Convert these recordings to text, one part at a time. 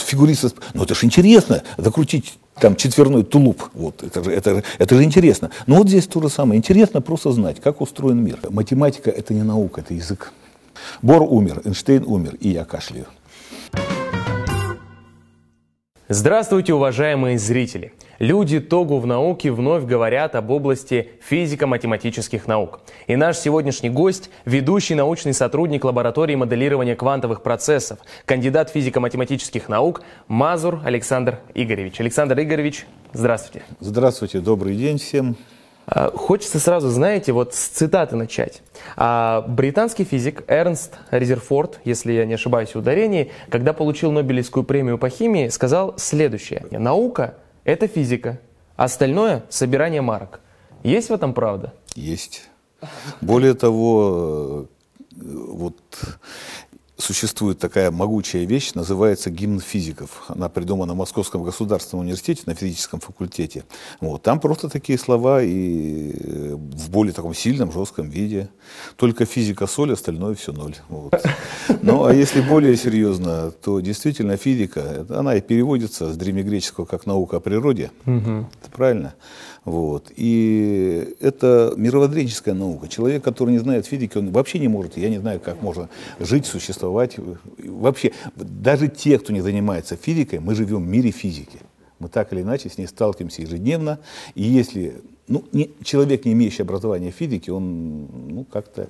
вот фигурист, ну это же интересно, закрутить там четверной тулуп, вот, это же, это, это же интересно. Но вот здесь то же самое, интересно просто знать, как устроен мир. Математика это не наука, это язык. Бор умер, Эйнштейн умер, и я кашляю. Здравствуйте, уважаемые зрители! Люди Тогу в науке вновь говорят об области физико-математических наук. И наш сегодняшний гость – ведущий научный сотрудник лаборатории моделирования квантовых процессов, кандидат физико-математических наук Мазур Александр Игоревич. Александр Игоревич, здравствуйте. Здравствуйте, добрый день всем. А, хочется сразу, знаете, вот с цитаты начать. А, британский физик Эрнст Резерфорд, если я не ошибаюсь в ударении, когда получил Нобелевскую премию по химии, сказал следующее. Наука – это физика, остальное – собирание марок. Есть в этом правда? Есть. Более того, э, вот существует такая могучая вещь, называется гимн физиков. Она придумана в Московском государственном университете на физическом факультете. Вот. Там просто такие слова и э, в более таком сильном, жестком виде. Только физика соль, остальное все ноль. Вот. Ну, а если более серьезно, то действительно физика, она и переводится с древнегреческого как наука о природе. Угу. Это правильно? Вот. И это мировоззренческая наука. Человек, который не знает физики, он вообще не может, я не знаю, как можно жить, существовать. Вообще, даже те, кто не занимается физикой, мы живем в мире физики. Мы так или иначе с ней сталкиваемся ежедневно. И если ну, не, человек, не имеющий образования физики, он ну, как-то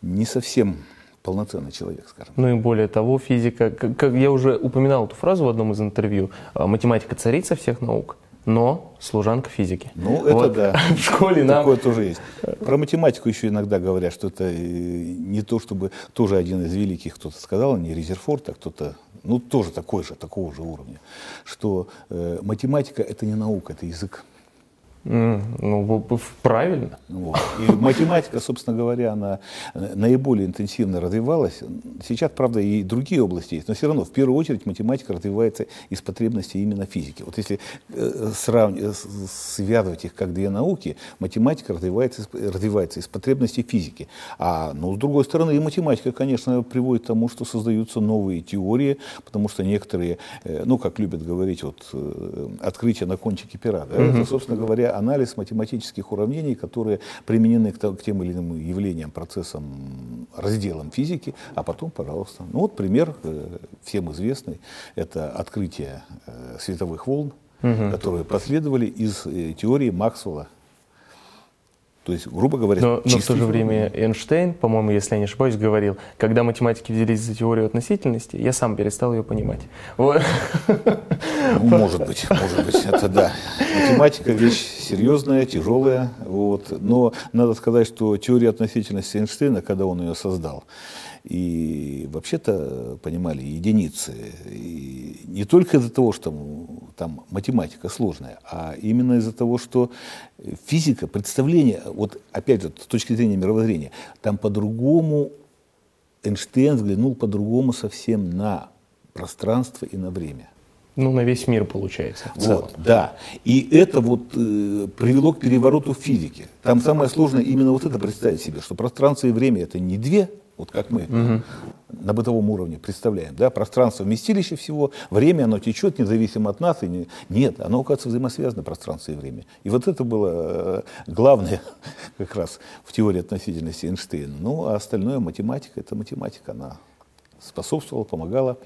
не совсем полноценный человек, скажем. Ну и более того, физика, как, как я уже упоминал эту фразу в одном из интервью, а, математика царица всех наук но служанка физики. Ну, это вот. да. В школе нам... Такое тоже есть. Про математику еще иногда говорят, что это э, не то, чтобы тоже один из великих кто-то сказал, не Резерфорд, а кто-то, ну, тоже такой же, такого же уровня, что э, математика – это не наука, это язык. Ну, правильно. Вот. И математика, собственно говоря, она э, наиболее интенсивно развивалась. Сейчас, правда, и другие области есть, но все равно, в первую очередь, математика развивается из потребностей именно физики. Вот если э, сравнивать, связывать их как две науки, математика развивается, развивается из потребностей физики. А, ну, с другой стороны, и математика, конечно, приводит к тому, что создаются новые теории, потому что некоторые, э, ну, как любят говорить, вот, открытие на кончике пера, да, угу. это, собственно говоря, анализ математических уравнений, которые применены к, к тем или иным явлениям, процессам, разделам физики, а потом, пожалуйста. Ну вот пример э, всем известный, это открытие э, световых волн, угу. которые последовали из э, теории Максвелла то есть, грубо говоря, но, но в то же время Эйнштейн, по-моему, если я не ошибаюсь, говорил, когда математики взялись за теорию относительности, я сам перестал ее понимать. Вот. Ну, может быть, может быть, это да. Математика вещь серьезная, тяжелая, вот. но надо сказать, что теория относительности Эйнштейна, когда он ее создал, и вообще-то понимали единицы. И не только из-за того, что там математика сложная, а именно из-за того, что физика, представление, вот опять же, с точки зрения мировоззрения, там по-другому Эйнштейн взглянул по-другому совсем на пространство и на время. Ну, на весь мир получается. В целом. Вот, да. И это вот э, привело к перевороту в физике. Там самое сложное именно вот это представить себе, что пространство и время это не две вот как мы угу. на бытовом уровне представляем, да, пространство вместилище всего, время оно течет независимо от нас, и не, нет, оно, оказывается, взаимосвязано, пространство и время. И вот это было э, главное как раз в теории относительности Эйнштейна. Ну, а остальное математика, это математика, она способствовала, помогала.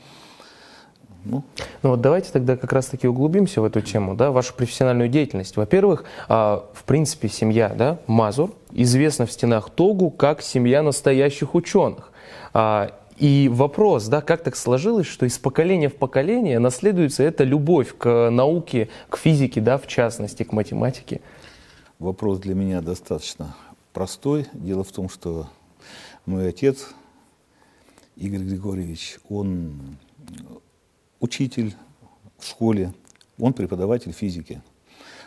Ну. ну вот давайте тогда как раз-таки углубимся в эту тему, да, вашу профессиональную деятельность. Во-первых, а, в принципе, семья, да, Мазур, известна в стенах Тогу как семья настоящих ученых. А, и вопрос, да, как так сложилось, что из поколения в поколение наследуется эта любовь к науке, к физике, да, в частности, к математике? Вопрос для меня достаточно простой. Дело в том, что мой отец, Игорь Григорьевич, он учитель в школе, он преподаватель физики.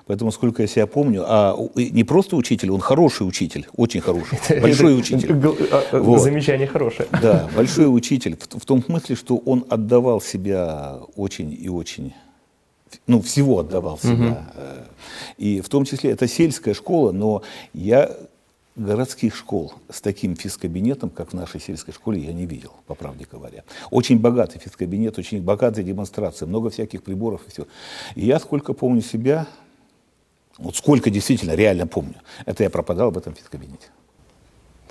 Поэтому, сколько я себя помню, а не просто учитель, он хороший учитель, очень хороший, большой учитель. А, вот. Замечание хорошее. Да, большой учитель, в, в том смысле, что он отдавал себя очень и очень, ну, всего отдавал себя. Угу. И в том числе, это сельская школа, но я городских школ с таким физкабинетом, как в нашей сельской школе, я не видел, по правде говоря. Очень богатый физкабинет, очень богатые демонстрации, много всяких приборов и все. И я, сколько помню себя, вот сколько действительно реально помню, это я пропадал в этом физкабинете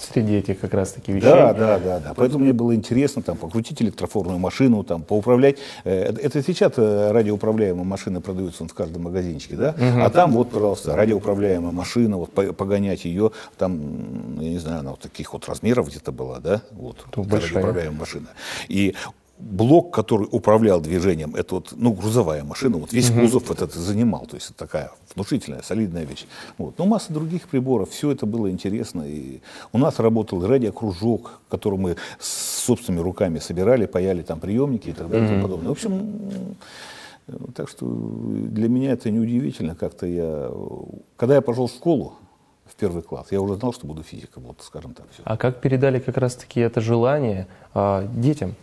среди этих как раз таки вещей. Да, да, да, да. Поэтому мне было интересно там покрутить электрофорную машину, там поуправлять. Э, это сейчас э, радиоуправляемые машины продаются в каждом магазинчике, да? Угу. А там вот, пожалуйста, радиоуправляемая машина, вот погонять ее, там, я не знаю, она вот таких вот размеров где-то была, да? Вот, радиоуправляемая машина. И блок, который управлял движением, это вот, ну, грузовая машина, вот весь кузов этот занимал, то есть это такая внушительная, солидная вещь. Вот. Но масса других приборов, все это было интересно. И у нас работал радиокружок, который мы собственными руками собирали, паяли там приемники и так далее и тому подобное. В общем, так что для меня это неудивительно, как-то я, когда я пошел в школу, в первый класс. Я уже знал, что буду физиком, вот, скажем так. Все. А как передали как раз-таки это желание а, детям?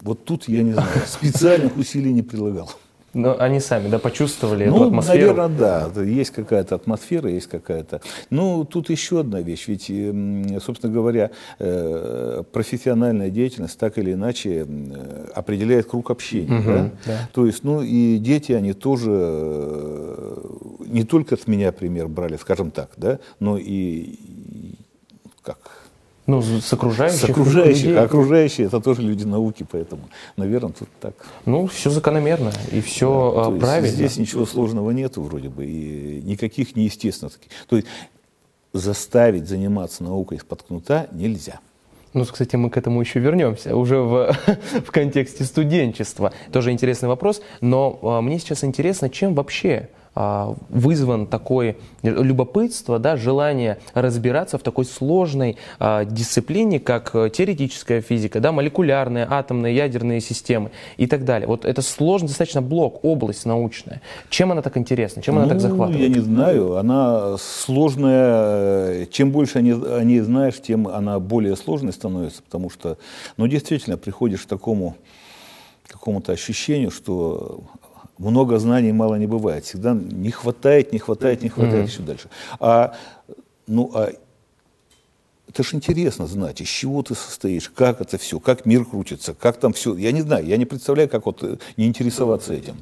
Вот тут я не знаю, специальных усилий не прилагал. Но они сами, да, почувствовали ну, эту атмосферу? наверное, да. Есть какая-то атмосфера, есть какая-то... Ну, тут еще одна вещь. Ведь, собственно говоря, э, профессиональная деятельность так или иначе определяет круг общения. Угу, да? Да. То есть, ну, и дети, они тоже э, не только от меня пример брали, скажем так, да, но и как ну, с окружающих. С окружающих. А окружающие это тоже люди науки, поэтому, наверное, тут так. Ну, все закономерно и все да, правильно. Здесь ничего сложного нету вроде бы, и никаких неестественных. То есть заставить заниматься наукой из-под кнута нельзя. Ну, кстати, мы к этому еще вернемся, уже в, в контексте студенчества. Тоже интересный вопрос, но а, мне сейчас интересно, чем вообще а, вызван такое любопытство, да, желание разбираться в такой сложной а, дисциплине, как э, теоретическая физика, да, молекулярные, атомные, ядерные системы и так далее. Вот это сложный достаточно блок, область научная. Чем она так интересна, чем ну, она так ну, захватывает? Я не знаю, она сложная. Чем больше о ней знаешь, тем она более сложной становится, потому что, ну, действительно, приходишь к такому какому-то ощущению, что много знаний мало не бывает. Всегда не хватает, не хватает, не хватает, mm-hmm. еще дальше. А, ну, а это же интересно знать, из чего ты состоишь, как это все, как мир крутится, как там все. Я не знаю, я не представляю, как вот э, не интересоваться этим.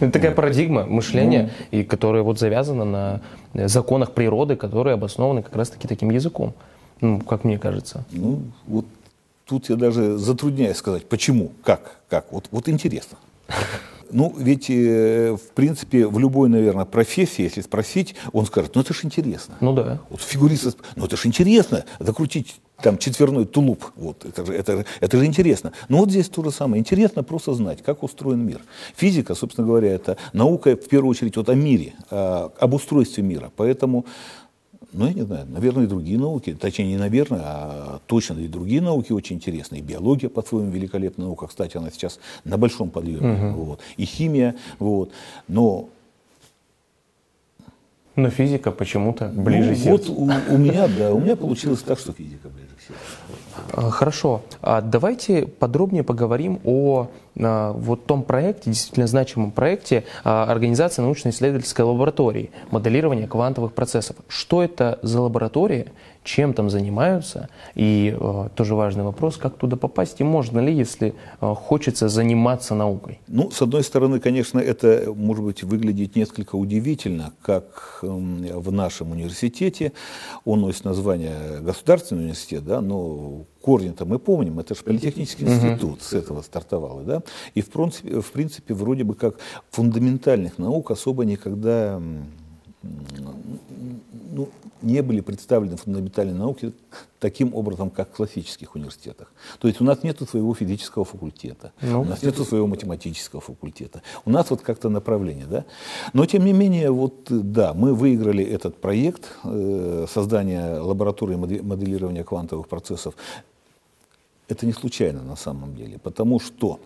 Это такая парадигма мышления, ну. и которая вот завязана на э, законах природы, которые обоснованы как раз-таки таким языком, ну, как мне кажется. Ну, вот тут я даже затрудняюсь сказать, почему, как, как. Вот, вот интересно. Ну, ведь, э, в принципе, в любой, наверное, профессии, если спросить, он скажет, ну это же интересно. Ну да. Вот фигурист, ну это же интересно, закрутить там четверной тулуп, вот, это же, это, это же интересно. Но вот здесь то же самое, интересно просто знать, как устроен мир. Физика, собственно говоря, это наука, в первую очередь, вот о мире, об устройстве мира. Поэтому ну, я не знаю, наверное, и другие науки, точнее, не наверное, а точно и другие науки очень интересные. И биология, по-своему, великолепная наука, кстати, она сейчас на большом подъеме. Угу. Вот. И химия, вот. Но но физика почему-то ближе ну, сердцу. Вот у, у меня, да, у меня получилось так, что физика ближе к сердцу. А, хорошо. А давайте подробнее поговорим о а, вот том проекте, действительно значимом проекте организации научно-исследовательской лаборатории моделирования квантовых процессов. Что это за лаборатория чем там занимаются. И э, тоже важный вопрос, как туда попасть и можно ли, если хочется заниматься наукой. Ну, с одной стороны, конечно, это, может быть, выглядит несколько удивительно, как э, в нашем университете, он носит название Государственный университет, да, но корни-то мы помним, это же политехнический институт uh-huh. с этого стартовал, да, и в принципе, в принципе, вроде бы как фундаментальных наук особо никогда ну, не были представлены фундаментальные науки таким образом, как в классических университетах. То есть у нас нет своего физического факультета, ну, у нас нет своего математического факультета. У нас вот как-то направление, да. Но тем не менее, вот да, мы выиграли этот проект э, создания лаборатории моделирования квантовых процессов. Это не случайно на самом деле, потому что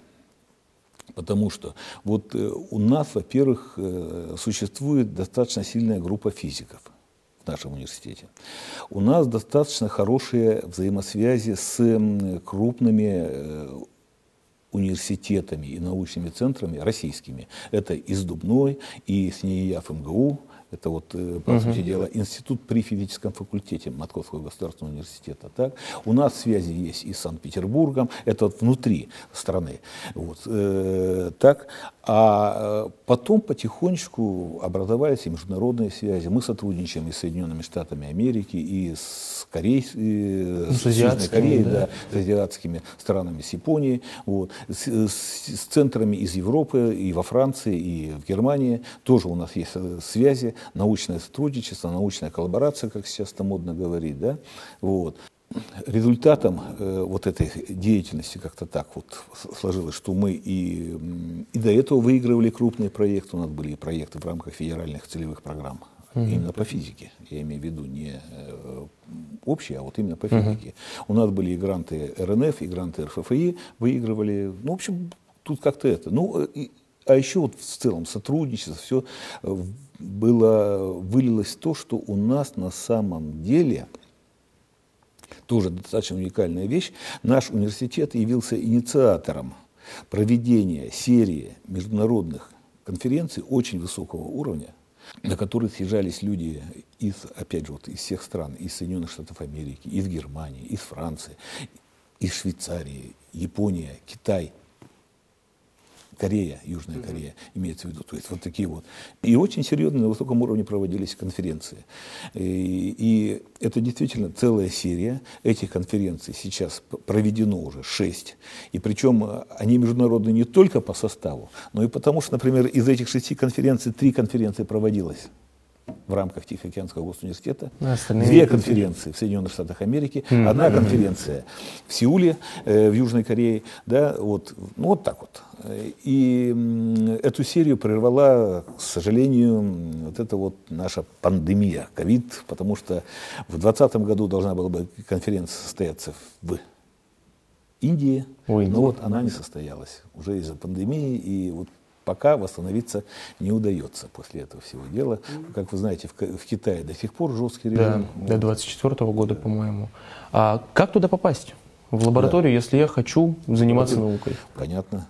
Потому что вот э, у нас, во-первых, э, существует достаточно сильная группа физиков – нашем университете. У нас достаточно хорошие взаимосвязи с крупными э, университетами и научными центрами российскими. Это из Дубной, и с НИИЯФ МГУ, это вот, э, по угу. сути дела, институт при физическом факультете Московского государственного университета. Так? У нас связи есть и с Санкт-Петербургом, это вот внутри страны. Вот, э, так? А э, потом потихонечку образовались и международные связи. Мы сотрудничаем и с Соединенными Штатами Америки, и с, Корей, и с, с Южной Кореей, да. Да, с азиатскими странами, с Японией, вот, с, с, с центрами из Европы, и во Франции, и в Германии. Тоже у нас есть связи научное сотрудничество, научная коллаборация, как сейчас это модно говорить, да, вот. Результатом э, вот этой деятельности как-то так вот сложилось, что мы и, и до этого выигрывали крупные проекты, у нас были и проекты в рамках федеральных целевых программ, mm-hmm. именно по физике, я имею в виду не э, общие, а вот именно по физике. Mm-hmm. У нас были и гранты РНФ, и гранты РФФИ, выигрывали, ну, в общем, тут как-то это. Ну, и, а еще вот в целом сотрудничество, все э, было, вылилось в то, что у нас на самом деле, тоже достаточно уникальная вещь, наш университет явился инициатором проведения серии международных конференций очень высокого уровня, на которые съезжались люди из, опять же, вот из всех стран, из Соединенных Штатов Америки, из Германии, из Франции, из Швейцарии, Япония, Китай – Корея, Южная Корея, имеется в виду. То есть вот такие вот. И очень серьезно на высоком уровне проводились конференции. И, и это действительно целая серия этих конференций. Сейчас проведено уже шесть. И причем э, они международные не только по составу, но и потому, что, например, из этих шести конференций три конференции проводилось в рамках Тихоокеанского госуниверситета, две конференции в Соединенных Штатах Америки, mm-hmm. одна конференция в Сеуле, э, в Южной Корее, да, вот, ну вот так вот. И эту серию прервала, к сожалению, вот эта вот наша пандемия, ковид, потому что в 2020 году должна была бы конференция состояться в Индии, Ой, но вот она не состоялась уже из-за пандемии, и вот пока восстановиться не удается после этого всего дела. Как вы знаете, в, в Китае до сих пор жесткий режим. Да, до 24 года, по-моему. А как туда попасть? В лабораторию, да. если я хочу заниматься вот, наукой? Понятно.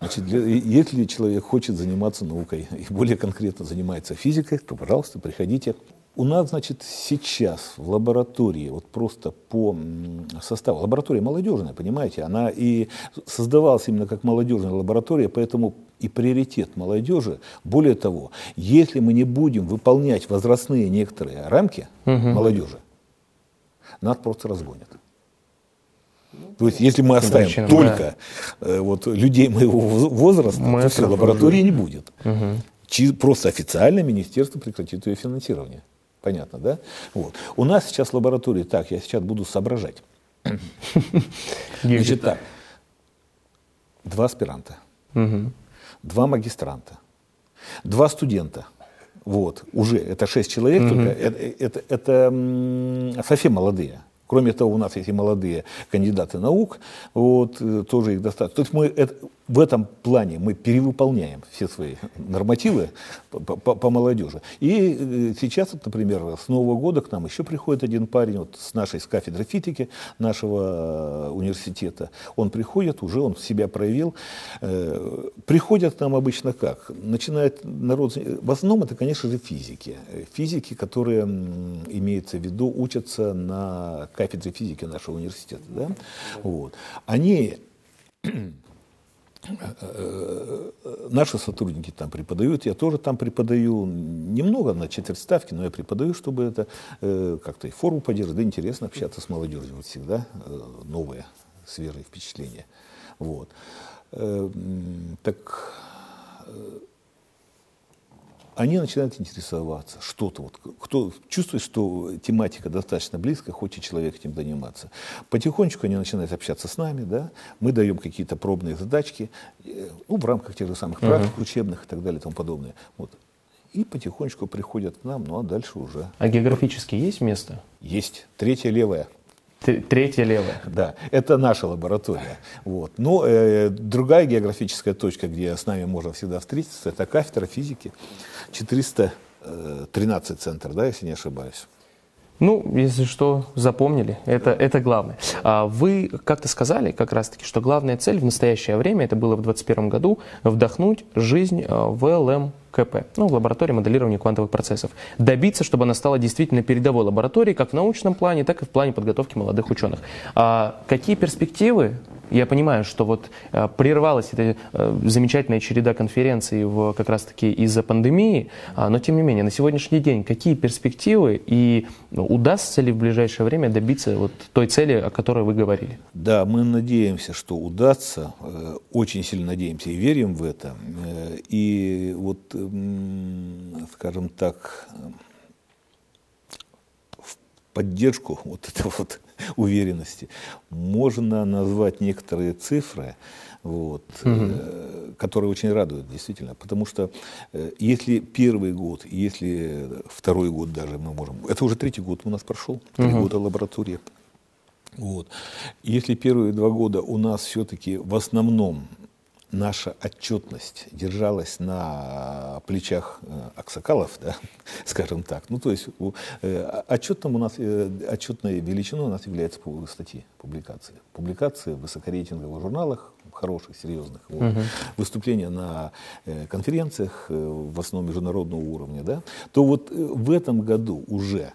Значит, для, если человек хочет заниматься наукой и более конкретно занимается физикой, то, пожалуйста, приходите. У нас, значит, сейчас в лаборатории, вот просто по составу, лаборатория молодежная, понимаете, она и создавалась именно как молодежная лаборатория, поэтому и приоритет молодежи. Более того, если мы не будем выполнять возрастные некоторые рамки угу. молодежи, нас просто разгонят. То есть, если мы оставим Причина, только да. э, вот, людей моего возраста, мы то все, лаборатории не будет. Угу. Просто официально министерство прекратит ее финансирование. Понятно, да? Вот. У нас сейчас лаборатории, так, я сейчас буду соображать. Значит так, два аспиранта, два магистранта, два студента. Вот, уже это шесть человек, только это, это, это совсем молодые. Кроме того, у нас есть и молодые кандидаты наук, вот, э, тоже их достаточно. То есть мы это, в этом плане мы перевыполняем все свои нормативы по, по, по молодежи. И э, сейчас, например, с Нового года к нам еще приходит один парень вот, с нашей с кафедры физики нашего э, университета. Он приходит, уже он себя проявил. Приходят к нам обычно как? Начинает народ... В основном это, конечно же, физики. Физики, которые, имеется в виду, учатся на кафедре физики нашего университета. Да? Вот. Они наши сотрудники там преподают, я тоже там преподаю, немного на четверть ставки, но я преподаю, чтобы это э, как-то и форму поддерживать, да интересно общаться с молодежью, вот всегда э, новые, свежие впечатления. Вот. Э, так они начинают интересоваться, что-то, вот, кто чувствует, что тематика достаточно близкая, хочет человек этим заниматься. Потихонечку они начинают общаться с нами, да, мы даем какие-то пробные задачки, э, ну, в рамках тех же самых практик uh-huh. учебных и так далее и тому подобное. Вот. И потихонечку приходят к нам, ну а дальше уже. А географически есть место? Есть. Третья левая. Третья левая. Да, это наша лаборатория. Вот. Но э, другая географическая точка, где с нами можно всегда встретиться, это кафедра физики. 413 центр, да, если не ошибаюсь. Ну, если что, запомнили. Это, это главное. А вы как-то сказали как раз-таки, что главная цель в настоящее время, это было в 2021 году, вдохнуть жизнь а, в ЛМКП, ну, в лаборатории моделирования квантовых процессов. Добиться, чтобы она стала действительно передовой лабораторией, как в научном плане, так и в плане подготовки молодых ученых. А какие перспективы я понимаю, что вот э, прервалась эта э, замечательная череда конференций в, как раз-таки из-за пандемии, а, но тем не менее, на сегодняшний день какие перспективы и удастся ли в ближайшее время добиться вот той цели, о которой вы говорили? Да, мы надеемся, что удастся, э, очень сильно надеемся и верим в это. И вот, скажем так, в поддержку вот этого вот уверенности. Можно назвать некоторые цифры, вот, угу. э, которые очень радуют, действительно. Потому что э, если первый год, если второй год даже мы можем... Это уже третий год у нас прошел, три угу. года лаборатории. Вот. Если первые два года у нас все-таки в основном наша отчетность держалась на плечах э, аксакалов, да, скажем так. Ну, то есть э, отчетным у нас, э, отчетной величиной у нас является статьи, публикации. Публикации в высокорейтинговых журналах, хороших, серьезных. Вот. Угу. Выступления на конференциях, в основном международного уровня. Да, то вот в этом году уже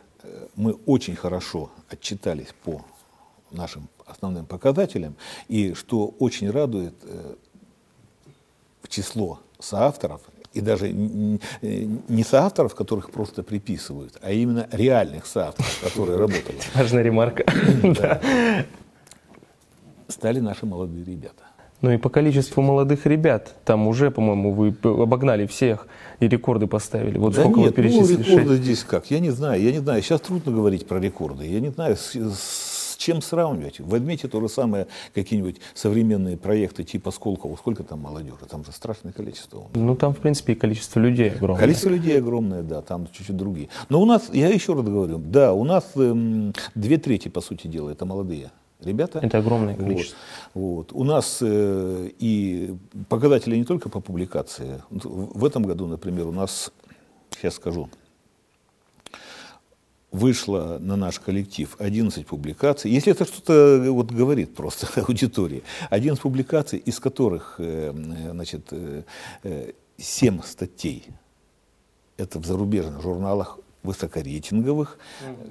мы очень хорошо отчитались по нашим основным показателям. И что очень радует, число соавторов, и даже не соавторов, которых просто приписывают, а именно реальных соавторов, которые работали. Важная ремарка. Стали наши молодые ребята. Ну и по количеству молодых ребят, там уже, по-моему, вы обогнали всех и рекорды поставили. Вот да сколько нет, вы перечислили? Ну, рекорды здесь как? Я не знаю, я не знаю. Сейчас трудно говорить про рекорды. Я не знаю, с чем сравнивать? Возьмите то же самое, какие-нибудь современные проекты типа Сколково. Сколько там молодежи? Там же страшное количество. Ну, там, в принципе, и количество людей огромное. Количество людей огромное, да, там чуть-чуть другие. Но у нас, я еще раз говорю, да, у нас эм, две трети, по сути дела, это молодые ребята. Это огромное количество. Вот, вот. У нас э, и показатели не только по публикации. В этом году, например, у нас, сейчас скажу, вышло на наш коллектив 11 публикаций, если это что-то э, вот говорит просто аудитории, 11 публикаций, из которых э, значит, 7 э, статей это в зарубежных журналах высокорейтинговых,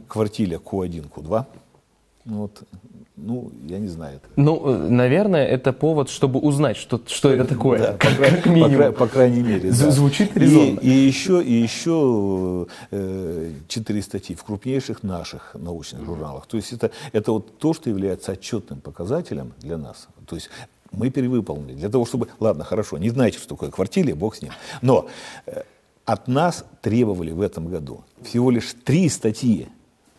квартире Q1, Q2, вот, ну, я не знаю. Это. Ну, наверное, это повод, чтобы узнать, что, что это такое. Да, по, как минимум. По, по крайней мере. Да. Звучит резонно. И, и еще, и еще э, четыре статьи в крупнейших наших научных журналах. То есть это, это вот то, что является отчетным показателем для нас. То есть мы перевыполнили. Для того, чтобы... Ладно, хорошо, не знаете, что такое квартире, бог с ним. Но э, от нас требовали в этом году всего лишь три статьи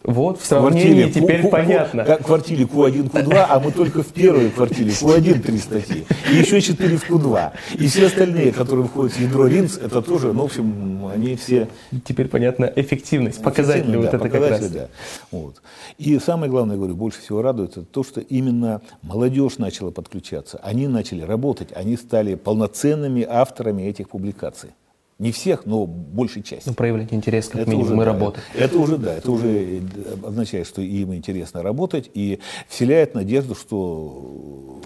вот, в сравнении квартире, теперь Q, понятно. Как квартире Q1, Q2, а мы только в первой квартире Q1 три статьи. И еще четыре в Q2. И все остальные, которые входят в ядро РИНС, это тоже, ну, в общем, они все... Теперь понятно эффективность, показатели да, вот это как раз. Да. Вот. И самое главное, говорю, больше всего радует, это то, что именно молодежь начала подключаться. Они начали работать, они стали полноценными авторами этих публикаций. Не всех, но большей части. Ну, проявлять интерес, как это минимум, уже, и да, работать. Это, это уже, да, это уже означает, что им интересно работать и вселяет надежду, что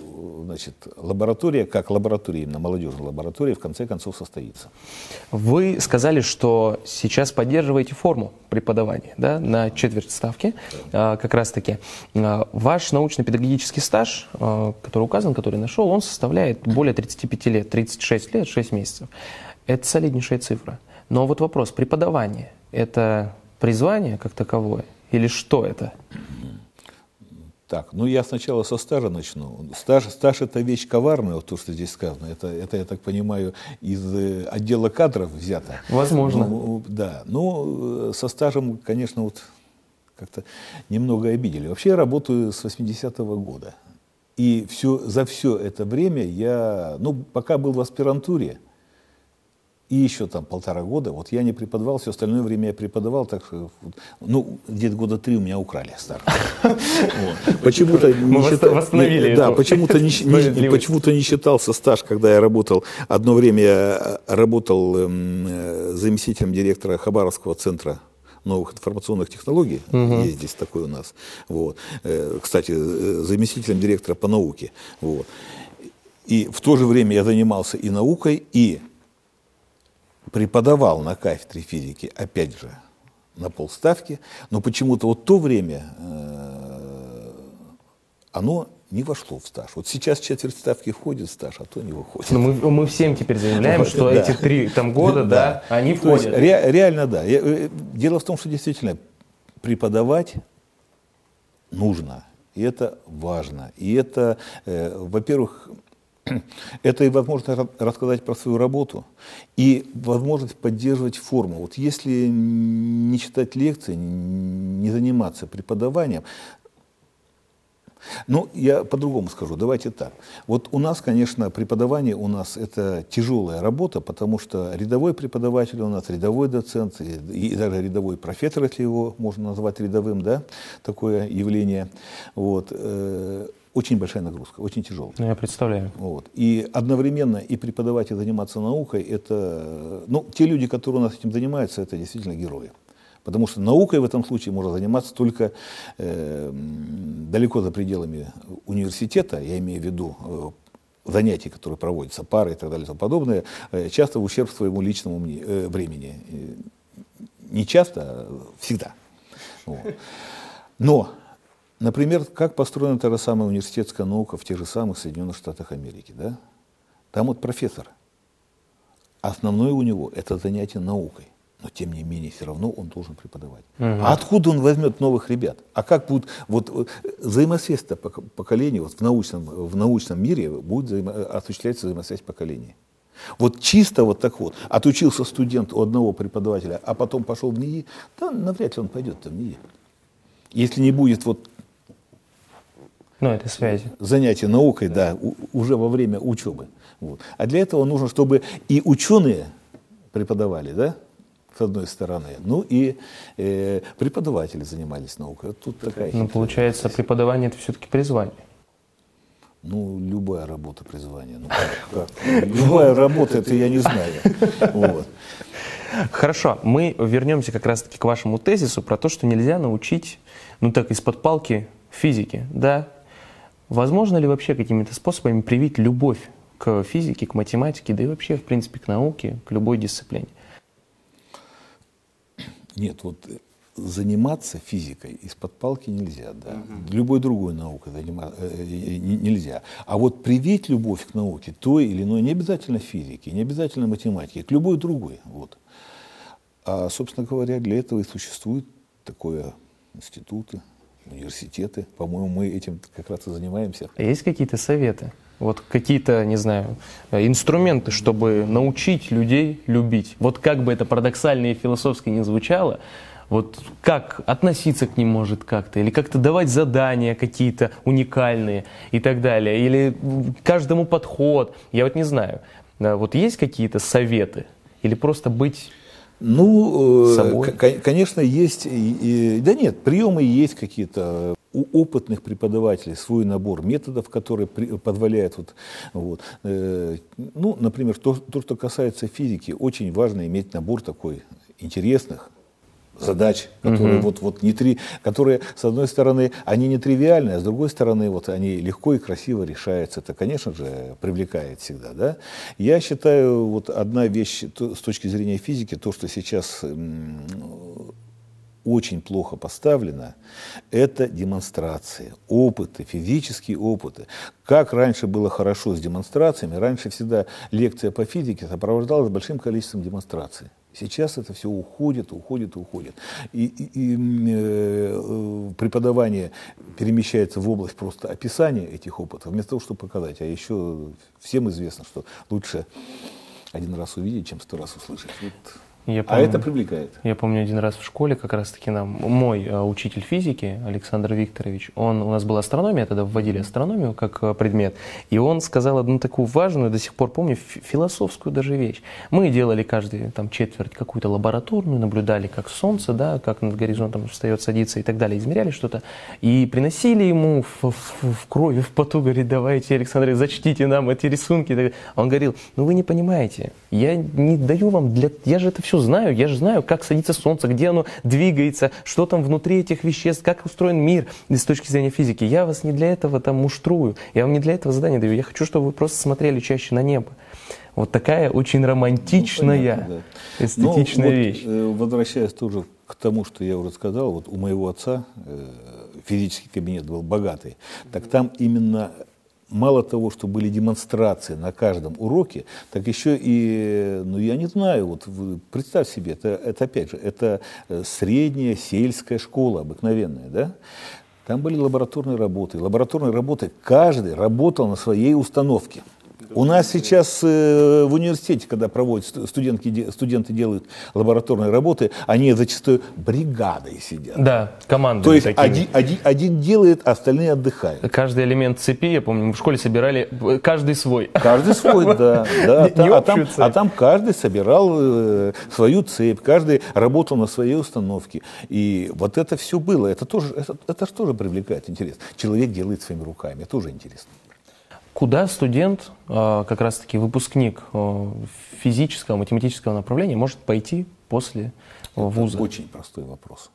значит, лаборатория, как лаборатория, именно молодежная лаборатория, в конце концов состоится. Вы сказали, что сейчас поддерживаете форму преподавания да, на четверть ставки, да. как раз-таки. А, ваш научно-педагогический стаж, а, который указан, который нашел, он составляет более 35 лет, 36 лет, 6 месяцев. Это солиднейшая цифра. Но вот вопрос, преподавание – это призвание как таковое или что это? Так, ну я сначала со стажа начну. Стаж, стаж это вещь коварная, вот то, что здесь сказано. Это, это, я так понимаю, из э, отдела кадров взято. Возможно. Ну, да, ну со стажем, конечно, вот как-то немного обидели. Вообще я работаю с 80-го года. И все, за все это время я, ну, пока был в аспирантуре, и еще там полтора года, вот я не преподавал, все остальное время я преподавал, так что, ну, где-то года три у меня украли старт. Почему-то восстановили Да, почему-то не, почему-то не считался стаж, когда я работал, одно время я работал эм, э, заместителем директора Хабаровского центра новых информационных технологий, угу. есть здесь такой у нас, вот. Э, кстати, э, заместителем директора по науке, вот. И в то же время я занимался и наукой, и преподавал на кафедре физики, опять же, на полставки, но почему-то вот то время э, оно не вошло в стаж. Вот сейчас четверть ставки входит в стаж, а то не выходит. Но ну, мы, мы всем теперь заявляем, что эти три там, года, да, они входят. Ре, реально, да. Э, дело в том, что действительно преподавать нужно. И это важно. И это, э, во-первых, это и возможность рассказать про свою работу, и возможность поддерживать форму. Вот если не читать лекции, не заниматься преподаванием, ну, я по-другому скажу, давайте так. Вот у нас, конечно, преподавание у нас это тяжелая работа, потому что рядовой преподаватель у нас, рядовой доцент, и, и даже рядовой профессор, если его можно назвать рядовым, да, такое явление, вот, э, очень большая нагрузка, очень тяжелая. Ну, я представляю. Вот. И одновременно и преподавать, и заниматься наукой, это, ну, те люди, которые у нас этим занимаются, это действительно герои. Потому что наукой в этом случае можно заниматься только э, далеко за пределами университета, я имею в виду э, занятия, которые проводятся, пары и так далее и тому подобное, э, часто в ущерб своему личному мне, э, времени. Не часто, а всегда. Вот. Но Например, как построена та же самая университетская наука в тех же самых Соединенных Штатах Америки. Да? Там вот профессор. Основное у него это занятие наукой. Но тем не менее, все равно он должен преподавать. Угу. А откуда он возьмет новых ребят? А как будет вот, взаимосвязь поколений вот в, научном, в научном мире будет взаимо, осуществляться взаимосвязь поколений? Вот чисто вот так вот. Отучился студент у одного преподавателя, а потом пошел в НИИ, да навряд ли он пойдет в НИИ. Если не будет вот ну, это связи. Занятия наукой, да, у, уже во время учебы. Вот. А для этого нужно, чтобы и ученые преподавали, да, с одной стороны, ну и э, преподаватели занимались наукой. Вот тут такая ну, получается, связь. преподавание это все-таки призвание. Ну, любая работа призвание. Ну, как? Любая работа, это я не знаю. Вот. Хорошо, мы вернемся как раз-таки к вашему тезису про то, что нельзя научить, ну так, из-под палки физики, да, Возможно ли вообще какими-то способами привить любовь к физике, к математике, да и вообще, в принципе, к науке, к любой дисциплине? Нет, вот заниматься физикой из-под палки нельзя, да. Угу. Любой другой наукой заниматься э, э нельзя. А вот привить любовь к науке, той или иной, не обязательно физике, не обязательно математике, к любой другой. Вот. А, собственно говоря, для этого и существуют такое институты, университеты. По-моему, мы этим как раз и занимаемся. А есть какие-то советы? Вот какие-то, не знаю, инструменты, чтобы научить людей любить. Вот как бы это парадоксально и философски не звучало, вот как относиться к ним может как-то, или как-то давать задания какие-то уникальные и так далее, или каждому подход, я вот не знаю. Вот есть какие-то советы? Или просто быть ну, э, конечно, есть, да нет, приемы есть какие-то. У опытных преподавателей свой набор методов, которые позволяют, вот, вот, э, ну, например, то, то, что касается физики, очень важно иметь набор такой интересных, задач, которые угу. вот, вот не три, которые, с одной стороны, они не тривиальны, а с другой стороны, вот они легко и красиво решаются. Это, конечно же, привлекает всегда. Да? Я считаю, вот одна вещь то, с точки зрения физики, то, что сейчас очень плохо поставлено, это демонстрации, опыты, физические опыты. Как раньше было хорошо с демонстрациями, раньше всегда лекция по физике сопровождалась большим количеством демонстраций. Сейчас это все уходит, уходит, уходит. И, и, и э, преподавание перемещается в область просто описания этих опытов, вместо того, чтобы показать. А еще всем известно, что лучше один раз увидеть, чем сто раз услышать. Вот я а помню, а это привлекает. Я помню один раз в школе как раз-таки нам мой э, учитель физики Александр Викторович, он у нас была астрономия, тогда вводили астрономию как э, предмет, и он сказал одну такую важную, до сих пор помню, философскую даже вещь. Мы делали каждый там четверть какую-то лабораторную, наблюдали, как солнце, да, как над горизонтом встает, садится и так далее, измеряли что-то, и приносили ему в, в, в крови, в поту, говорит, давайте, Александр, зачтите нам эти рисунки. Он говорил, ну вы не понимаете, я не даю вам для, я же это все все знаю, я же знаю, как садится солнце, где оно двигается, что там внутри этих веществ, как устроен мир с точки зрения физики. Я вас не для этого там муштрую, я вам не для этого задание даю. Я хочу, чтобы вы просто смотрели чаще на небо. Вот такая очень романтичная, ну, понятно, да. эстетичная ну, вот, вещь. Э, возвращаясь тоже к тому, что я уже сказал, вот у моего отца э, физический кабинет был богатый, так там именно мало того, что были демонстрации на каждом уроке, так еще и, ну я не знаю, вот представь себе, это, это опять же, это э, средняя сельская школа обыкновенная, да? Там были лабораторные работы. Лабораторные работы каждый работал на своей установке. У нас сейчас э, в университете, когда проводят студентки, студенты делают лабораторные работы, они зачастую бригадой сидят. Да, командой. То есть один, один, один делает, а остальные отдыхают. Каждый элемент цепи, я помню, мы в школе собирали э, каждый свой. Каждый свой, да. да. А, там, а там каждый собирал э, свою цепь, каждый работал на своей установке. И вот это все было. Это тоже, это, это же тоже привлекает интерес. Человек делает своими руками. Это тоже интересно. Куда студент, а, как раз-таки выпускник а, физического, математического направления, может пойти после а, Это вуза? очень простой вопрос.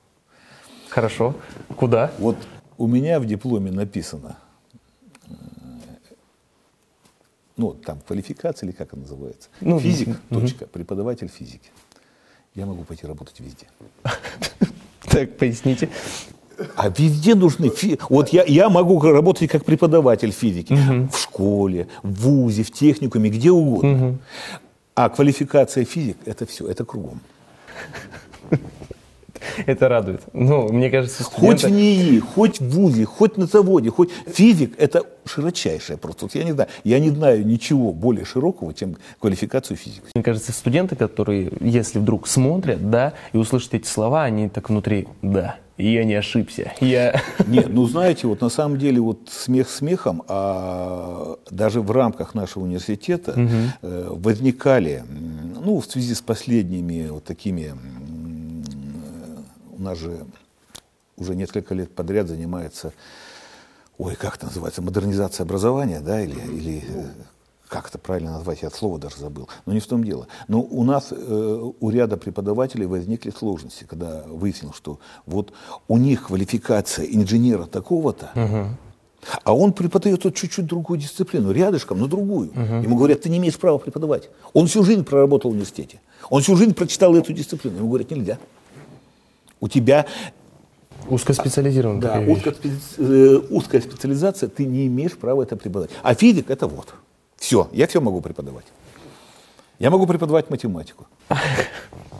Хорошо. Куда? Вот у меня в дипломе написано, э, ну, там квалификация или как она называется? Ну, Физик, угу. точка, преподаватель физики. Я могу пойти работать везде. Так, поясните. А везде нужны фи... Вот я, я могу работать как преподаватель физики угу. в школе, в вузе, в техникуме, где угодно. Угу. А квалификация физик это все, это кругом. Это радует. Ну, мне кажется, студенты... Хоть в НИИ, хоть в ВУЗе, хоть на заводе, хоть физик, это широчайшее просто. Вот я не знаю, я не знаю ничего более широкого, чем квалификацию физика. Мне кажется, студенты, которые, если вдруг смотрят, да, и услышат эти слова, они так внутри, да, я не ошибся. Я... Нет, ну знаете, вот на самом деле вот смех смехом, а даже в рамках нашего университета угу. возникали, ну в связи с последними вот такими, у нас же уже несколько лет подряд занимается, ой, как это называется, модернизация образования, да, или, или э, как это правильно назвать, я слово даже забыл, но не в том дело. Но у нас, э, у ряда преподавателей возникли сложности, когда выяснил, что вот у них квалификация инженера такого-то, угу. а он преподает вот чуть-чуть другую дисциплину, рядышком, но другую. Угу. Ему говорят, ты не имеешь права преподавать. Он всю жизнь проработал в университете, он всю жизнь прочитал эту дисциплину. Ему говорят, нельзя. У тебя Узкоспециализированная. Да, узкоспеци... Э, узкая специализация, ты не имеешь права это преподавать. А физик это вот. Все, я все могу преподавать. Я могу преподавать математику.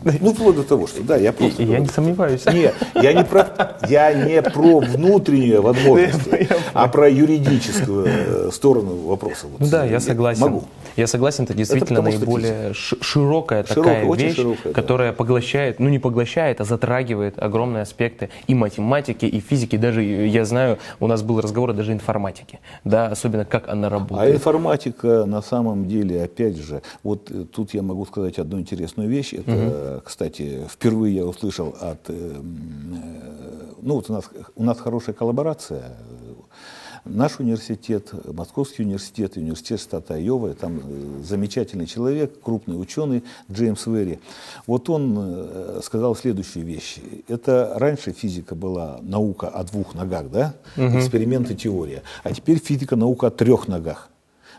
Ну, вплоть до того, что да, я просто... Я не сомневаюсь. Нет, я не про, я не про внутреннюю возможность, а про юридическую э, сторону вопроса. Вот, ну да, я согласен. Могу. Я согласен, это действительно это наиболее широкая такая широкая, вещь, широкая, которая да. поглощает, ну не поглощает, а затрагивает огромные аспекты и математики, и физики, даже, я знаю, у нас был разговор даже информатики, да, особенно как она работает. А информатика на самом деле, опять же, вот э, тут я могу сказать одну интересную вещь, это угу кстати, впервые я услышал от... Э, э, ну, вот у нас, у нас хорошая коллаборация. Наш университет, Московский университет, университет штата Айова, там э, замечательный человек, крупный ученый Джеймс Верри. Вот он сказал следующую вещь. Это раньше физика была наука о двух ногах, да? Угу. Эксперимент и теория. А теперь физика наука о трех ногах.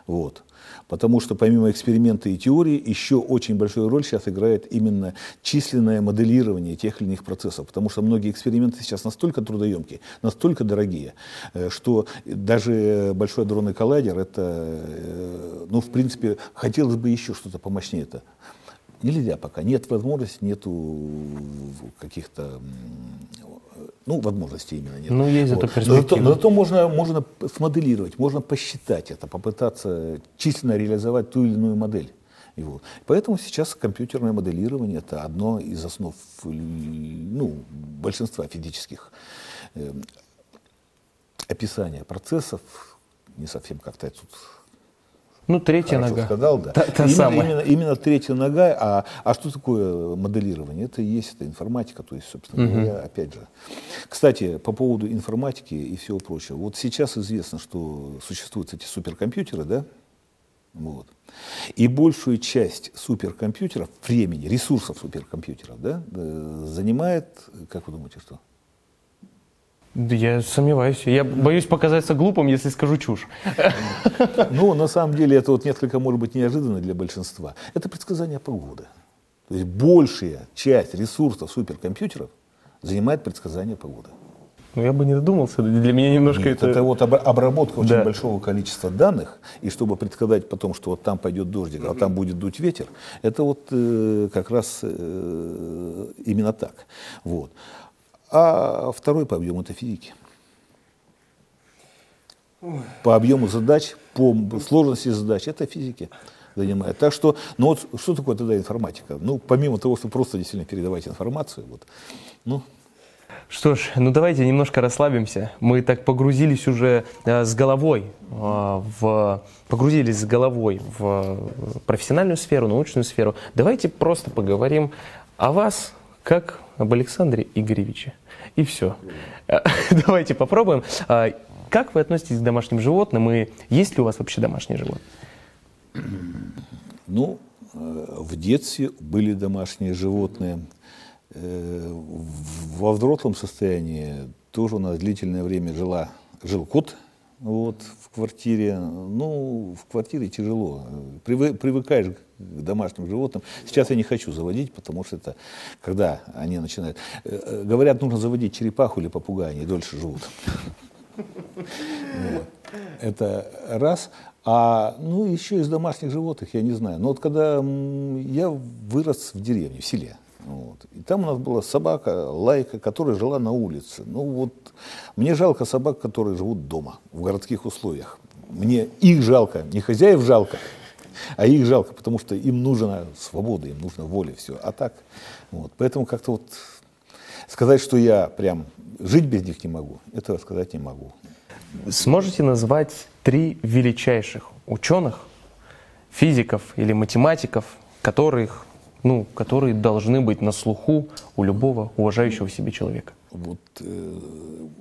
Вот. Потому что помимо эксперимента и теории, еще очень большую роль сейчас играет именно численное моделирование тех или иных процессов. Потому что многие эксперименты сейчас настолько трудоемкие, настолько дорогие, э, что даже большой адронный коллайдер, это, э, ну, в принципе, хотелось бы еще что-то помощнее это. Нельзя пока, нет возможности, нету каких-то ну, возможностей именно нет. Ну, есть вот. зато перспектива. Но зато, но зато можно, можно смоделировать, можно посчитать это, попытаться численно реализовать ту или иную модель. И вот. Поэтому сейчас компьютерное моделирование это одно из основ ну, большинства физических э, описания процессов. Не совсем как-то тут ну, третья нога. сказал, да. Та, та именно, самая. Именно, именно третья нога. А, а что такое моделирование? Это и есть это информатика, то есть, собственно угу. говоря, опять же. Кстати, по поводу информатики и всего прочего. Вот сейчас известно, что существуют эти суперкомпьютеры, да? Вот. И большую часть суперкомпьютеров, времени, ресурсов суперкомпьютеров, да, э, занимает, как вы думаете, что? Да я сомневаюсь. Я боюсь показаться глупым, если скажу чушь. Ну, на самом деле, это вот несколько, может быть, неожиданно для большинства. Это предсказание погоды. То есть большая часть ресурсов суперкомпьютеров занимает предсказание погоды. Ну, я бы не додумался. Для меня немножко Нет, это... Это вот обработка очень да. большого количества данных, и чтобы предсказать потом, что вот там пойдет дождик, а там будет дуть ветер, это вот э, как раз э, именно так. Вот. А второй по объему это физики. По объему задач, по сложности задач, это физики занимает. Так что, ну вот что такое тогда информатика? Ну, помимо того, что просто действительно передавать информацию, вот, ну, что ж, ну давайте немножко расслабимся. Мы так погрузились уже э, с головой э, в погрузились с головой в профессиональную сферу, научную сферу. Давайте просто поговорим о вас, как об Александре Игоревиче. И все. Давайте попробуем. А, как вы относитесь к домашним животным и есть ли у вас вообще домашние животные? Ну, э, в детстве были домашние животные. Э, во взрослом состоянии тоже у нас длительное время жила, жил кот вот, в квартире. Ну, в квартире тяжело. Привы, привыкаешь к домашним животным. Сейчас я не хочу заводить, потому что это, когда они начинают... Э, э, говорят, нужно заводить черепаху или попугая, они дольше живут. Это раз. А, ну, еще из домашних животных, я не знаю. Но вот когда я вырос в деревне, в селе, вот. И там у нас была собака, лайка, которая жила на улице. Ну вот, мне жалко собак, которые живут дома, в городских условиях. Мне их жалко, не хозяев жалко, а их жалко, потому что им нужна свобода, им нужна воля, все. А так, вот. Поэтому как-то вот сказать, что я прям жить без них не могу, этого сказать не могу. Сможете назвать три величайших ученых, физиков или математиков, которых ну, которые должны быть на слуху у любого уважающего себе человека? Вот, э,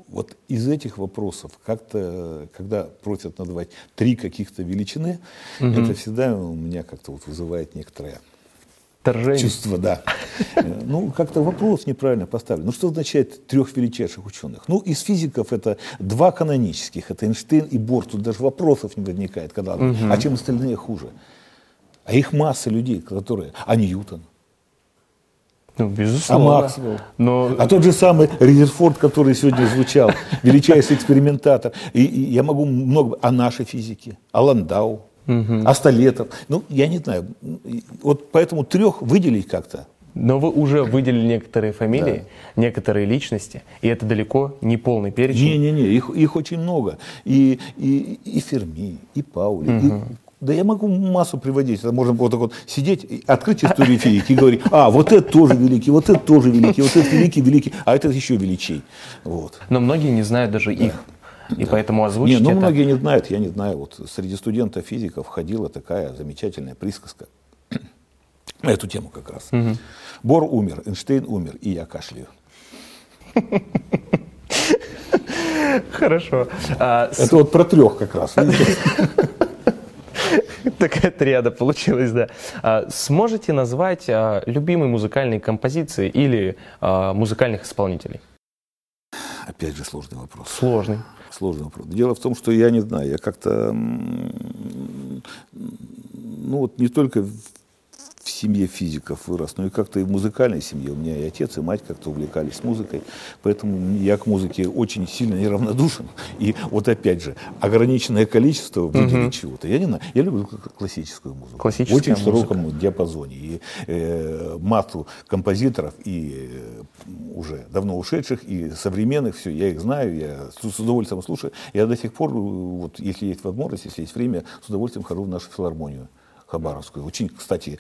вот из этих вопросов как-то, когда просят назвать три каких-то величины, угу. это всегда у меня как-то вот вызывает некоторое Торжение. чувство, да. Э, ну, как-то вопрос неправильно поставлен. Ну, что означает трех величайших ученых? Ну, из физиков это два канонических, это Эйнштейн и Бор. Тут даже вопросов не возникает, когда, угу. а чем остальные хуже? А их масса людей, которые... А Ньютон. Ну, безусловно. А Максвелл. Но... А тот же самый Резерфорд, который сегодня звучал, величайший экспериментатор. И, и я могу много... А наши физики? А Ландау? Угу. А Столетов? Ну, я не знаю. Вот поэтому трех выделить как-то. Но вы уже выделили некоторые фамилии, да. некоторые личности, и это далеко не полный перечень. Не-не-не, их, их очень много. И, и, и Ферми, и Паули, угу. и да я могу массу приводить. Это можно вот так вот сидеть, открыть историю физики и говорить, а, вот это тоже великий, вот это тоже великий, вот это великий, великий, а это еще величей. Вот. Но многие не знают даже да. их. И да. поэтому озвучить Не, ну это... многие не знают, я не знаю. Вот среди студентов физиков ходила такая замечательная присказка на эту тему как раз. Угу. Бор умер, Эйнштейн умер, и я кашляю. Хорошо. А, это вот про трех как раз. Такая триада получилась, да. А, сможете назвать а, любимые музыкальные композиции или а, музыкальных исполнителей? Опять же сложный вопрос. Сложный. Сложный вопрос. Дело в том, что я не знаю, я как-то, ну вот не только в семье физиков вырос, но и как-то и в музыкальной семье. У меня и отец, и мать как-то увлекались музыкой, поэтому я к музыке очень сильно неравнодушен. И вот опять же, ограниченное количество выделить угу. чего-то. Я не знаю, я люблю классическую музыку. Классическая очень широком музыка. диапазоне. И э, массу композиторов, и э, уже давно ушедших, и современных, все, я их знаю, я с, с удовольствием слушаю. Я до сих пор, вот, если есть возможность, если есть время, с удовольствием хожу в нашу филармонию. Хабаровскую. Очень, кстати,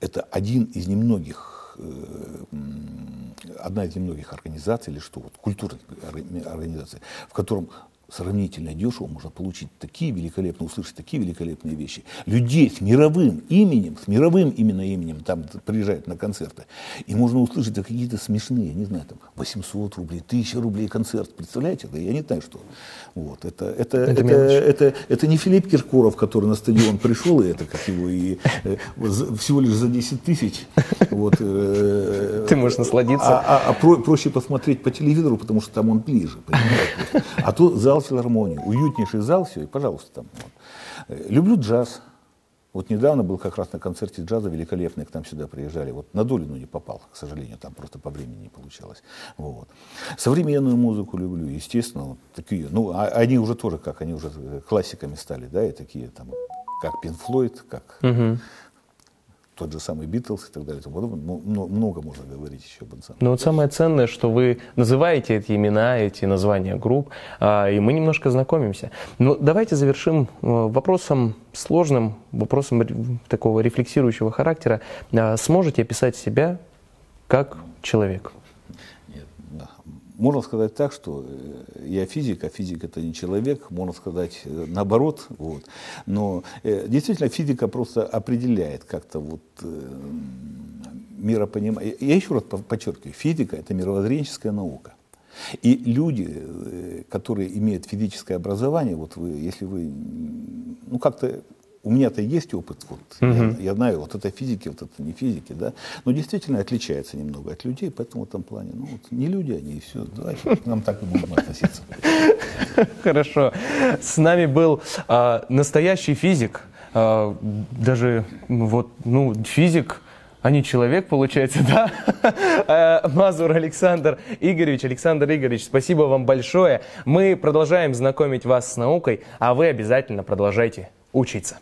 это один из немногих, э, одна из немногих организаций, или что, вот, культурных организаций, в котором сравнительно дешево можно получить такие великолепные, услышать такие великолепные вещи. Людей с мировым именем, с мировым именно именем там приезжают на концерты. И можно услышать за какие-то смешные, не знаю, там 800 рублей, 1000 рублей концерт. Представляете? Да я не знаю, что. Вот. Это, это, это, это, это, это не Филипп Киркоров, который на стадион пришел, и это как его, и э, всего лишь за 10 тысяч. Вот, э, Ты можешь насладиться. А, а, а про, проще посмотреть по телевизору, потому что там он ближе. Понимаете? А то зал филармонии, уютнейший зал, все, и пожалуйста там. Вот. Люблю джаз. Вот недавно был как раз на концерте джаза великолепный, к нам сюда приезжали. Вот на Долину не попал, к сожалению, там просто по времени не получалось. Вот. Современную музыку люблю, естественно, вот такие, ну, а, они уже тоже как, они уже классиками стали, да, и такие там, как Пин Флойд, как угу тот же самый Битлз и так далее. Ну, много можно говорить еще об этом. Но вот самое ценное, что вы называете эти имена, эти названия групп, а, и мы немножко знакомимся. Но давайте завершим э, вопросом сложным, вопросом такого рефлексирующего характера. А, сможете описать себя как человек? Можно сказать так, что э, я физик, а физик это не человек, можно сказать э, наоборот. Вот. Но э, действительно физика просто определяет как-то вот миропонимание. Я еще раз подчеркиваю, физика это мировоззренческая наука. И люди, которые имеют физическое образование, вот вы, если вы ну, как-то у меня-то есть опыт, вот, угу. я, я знаю, вот это физики, вот это не физики, да, но действительно отличается немного от людей, поэтому в этом плане, ну, вот, не люди они, и все, давайте к нам так и будем относиться. Хорошо. С нами был а, настоящий физик, а, даже вот, ну, физик, а не человек, получается, да? А, Мазур Александр Игоревич. Александр Игоревич, спасибо вам большое. Мы продолжаем знакомить вас с наукой, а вы обязательно продолжайте учиться.